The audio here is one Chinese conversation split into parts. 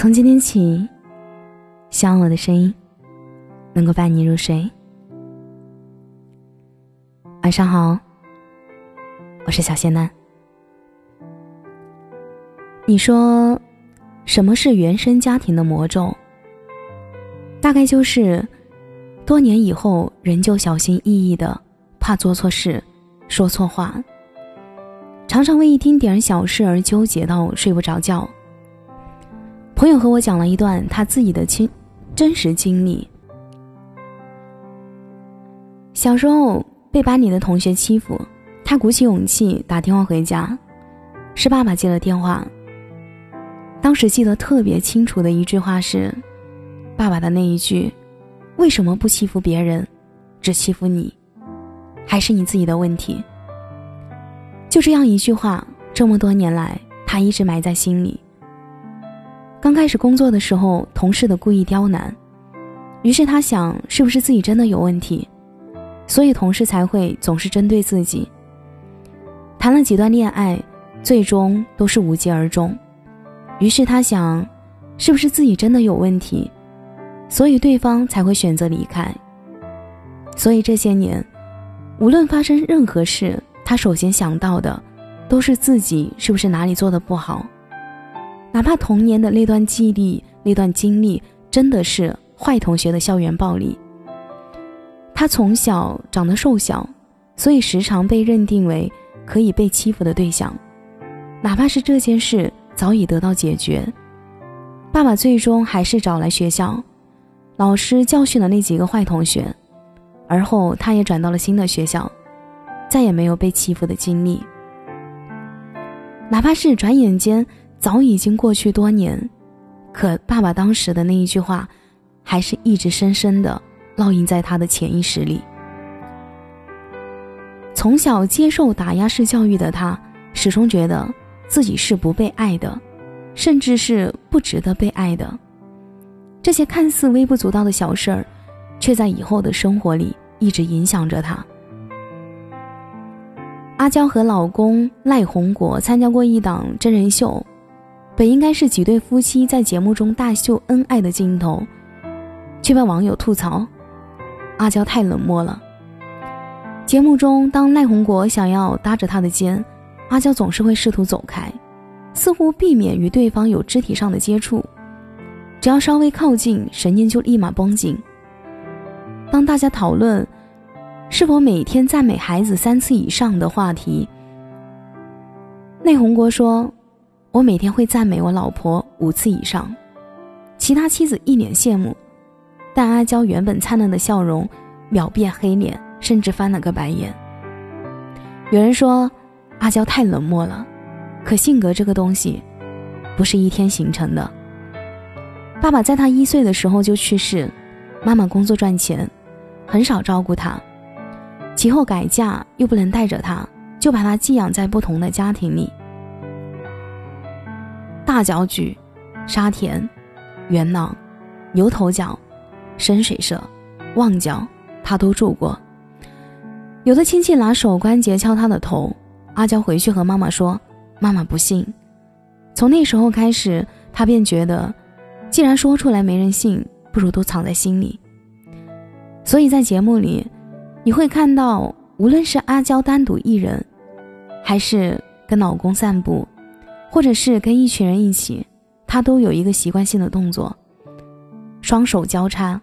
从今天起，希望我的声音能够伴你入睡。晚上好，我是小仙男。你说，什么是原生家庭的魔咒？大概就是多年以后仍旧小心翼翼的，怕做错事，说错话，常常为一丁点小事而纠结到睡不着觉。朋友和我讲了一段他自己的亲真实经历。小时候被班里的同学欺负，他鼓起勇气打电话回家，是爸爸接了电话。当时记得特别清楚的一句话是，爸爸的那一句：“为什么不欺负别人，只欺负你？还是你自己的问题？”就这样一句话，这么多年来，他一直埋在心里。刚开始工作的时候，同事的故意刁难，于是他想，是不是自己真的有问题，所以同事才会总是针对自己。谈了几段恋爱，最终都是无疾而终，于是他想，是不是自己真的有问题，所以对方才会选择离开。所以这些年，无论发生任何事，他首先想到的，都是自己是不是哪里做的不好。哪怕童年的那段记忆、那段经历真的是坏同学的校园暴力，他从小长得瘦小，所以时常被认定为可以被欺负的对象。哪怕是这件事早已得到解决，爸爸最终还是找来学校，老师教训了那几个坏同学，而后他也转到了新的学校，再也没有被欺负的经历。哪怕是转眼间。早已经过去多年，可爸爸当时的那一句话，还是一直深深的烙印在他的潜意识里。从小接受打压式教育的他，始终觉得自己是不被爱的，甚至是不值得被爱的。这些看似微不足道的小事儿，却在以后的生活里一直影响着他。阿娇和老公赖宏国参加过一档真人秀。本应该是几对夫妻在节目中大秀恩爱的镜头，却被网友吐槽阿娇太冷漠了。节目中，当赖宏国想要搭着她的肩，阿娇总是会试图走开，似乎避免与对方有肢体上的接触。只要稍微靠近，神经就立马绷紧。当大家讨论是否每天赞美孩子三次以上的话题，内宏国说。我每天会赞美我老婆五次以上，其他妻子一脸羡慕，但阿娇原本灿烂的笑容秒变黑脸，甚至翻了个白眼。有人说阿娇太冷漠了，可性格这个东西不是一天形成的。爸爸在他一岁的时候就去世，妈妈工作赚钱，很少照顾他，其后改嫁又不能带着他，就把他寄养在不同的家庭里。大角咀、沙田、元朗、牛头角、深水社、旺角，他都住过。有的亲戚拿手关节敲他的头，阿娇回去和妈妈说：“妈妈不信。”从那时候开始，他便觉得，既然说出来没人信，不如都藏在心里。所以在节目里，你会看到，无论是阿娇单独一人，还是跟老公散步。或者是跟一群人一起，他都有一个习惯性的动作：双手交叉，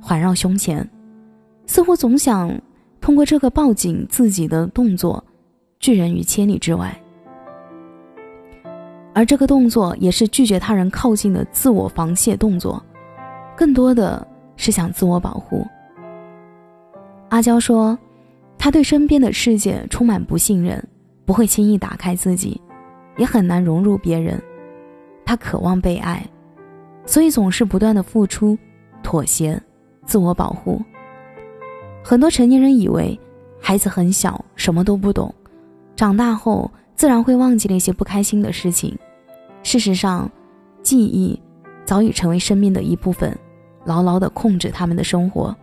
环绕胸前，似乎总想通过这个抱紧自己的动作，拒人于千里之外。而这个动作也是拒绝他人靠近的自我防泄动作，更多的是想自我保护。阿娇说，他对身边的世界充满不信任，不会轻易打开自己。也很难融入别人，他渴望被爱，所以总是不断的付出、妥协、自我保护。很多成年人以为孩子很小，什么都不懂，长大后自然会忘记那些不开心的事情。事实上，记忆早已成为生命的一部分，牢牢的控制他们的生活。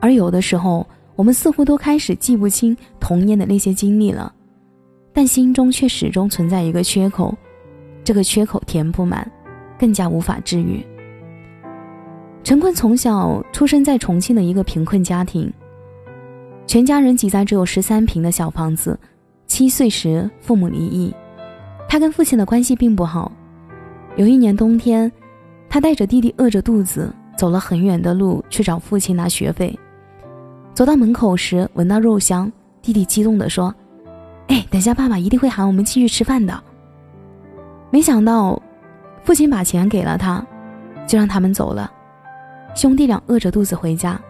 而有的时候，我们似乎都开始记不清童年的那些经历了。但心中却始终存在一个缺口，这个缺口填不满，更加无法治愈。陈坤从小出生在重庆的一个贫困家庭，全家人挤在只有十三平的小房子。七岁时父母离异，他跟父亲的关系并不好。有一年冬天，他带着弟弟饿着肚子走了很远的路去找父亲拿学费。走到门口时，闻到肉香，弟弟激动地说：“哎，等下爸爸一定会喊我们继续吃饭的。”没想到，父亲把钱给了他，就让他们走了。兄弟俩饿着肚子回家，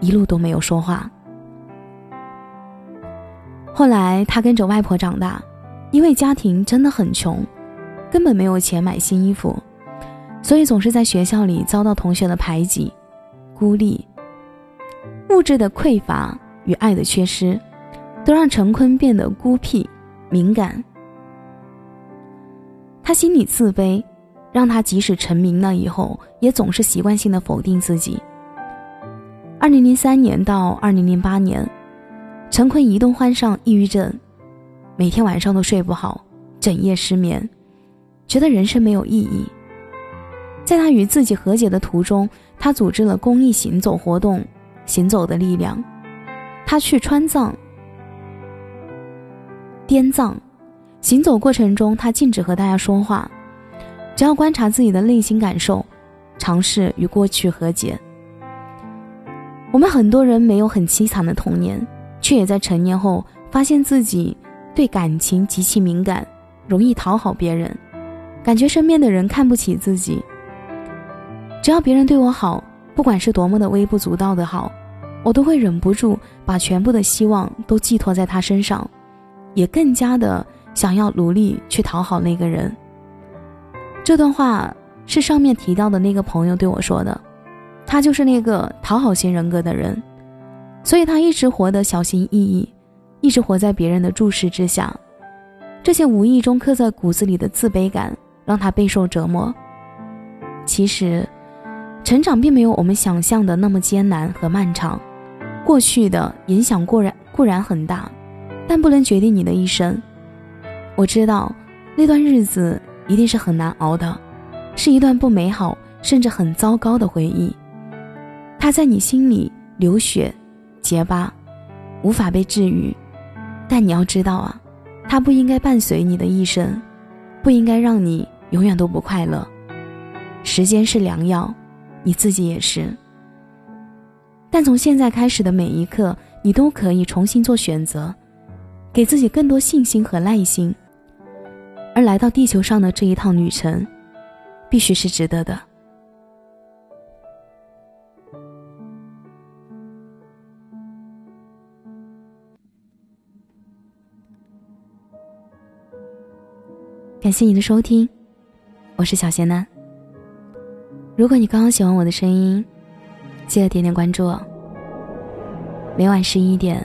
一路都没有说话。后来他跟着外婆长大，因为家庭真的很穷，根本没有钱买新衣服，所以总是在学校里遭到同学的排挤、孤立。物质的匮乏与爱的缺失，都让陈坤变得孤僻、敏感。他心里自卑。让他即使成名了以后，也总是习惯性的否定自己。二零零三年到二零零八年，陈坤一度患上抑郁症，每天晚上都睡不好，整夜失眠，觉得人生没有意义。在他与自己和解的途中，他组织了公益行走活动“行走的力量”，他去川藏、滇藏，行走过程中，他禁止和大家说话。只要观察自己的内心感受，尝试与过去和解。我们很多人没有很凄惨的童年，却也在成年后发现自己对感情极其敏感，容易讨好别人，感觉身边的人看不起自己。只要别人对我好，不管是多么的微不足道的好，我都会忍不住把全部的希望都寄托在他身上，也更加的想要努力去讨好那个人。这段话是上面提到的那个朋友对我说的，他就是那个讨好型人格的人，所以他一直活得小心翼翼，一直活在别人的注视之下，这些无意中刻在骨子里的自卑感让他备受折磨。其实，成长并没有我们想象的那么艰难和漫长，过去的影响固然固然很大，但不能决定你的一生。我知道那段日子。一定是很难熬的，是一段不美好甚至很糟糕的回忆。它在你心里流血、结疤，无法被治愈。但你要知道啊，它不应该伴随你的一生，不应该让你永远都不快乐。时间是良药，你自己也是。但从现在开始的每一刻，你都可以重新做选择，给自己更多信心和耐心。而来到地球上的这一趟旅程，必须是值得的。感谢你的收听，我是小贤男。如果你刚刚喜欢我的声音，记得点点关注哦。每晚十一点，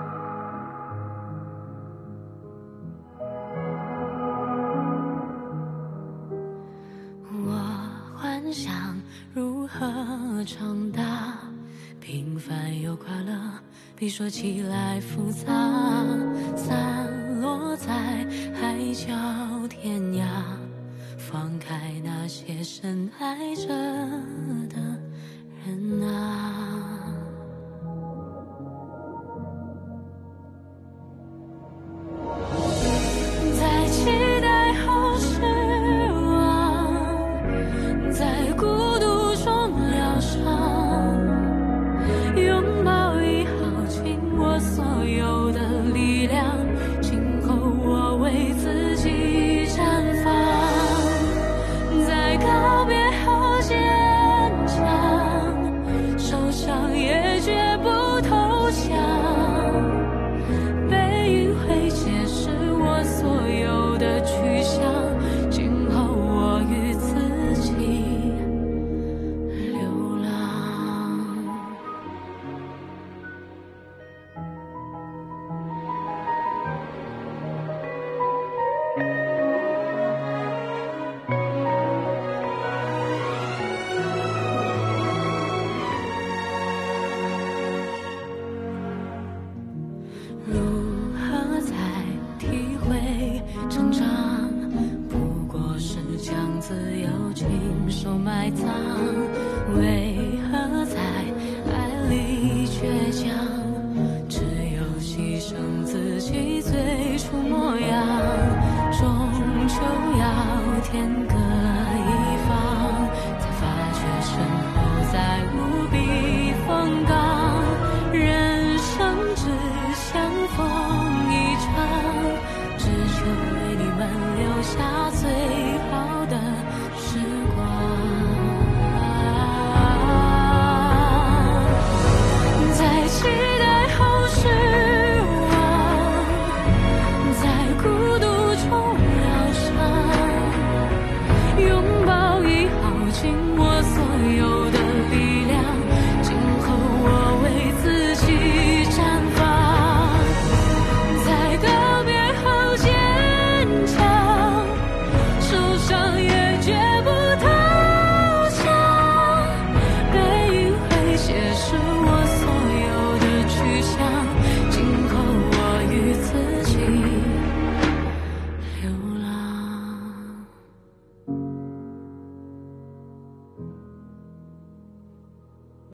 说起来复杂散落在海角天涯放开那些深爱着的人啊。在期待后失望在孤独中疗伤拥抱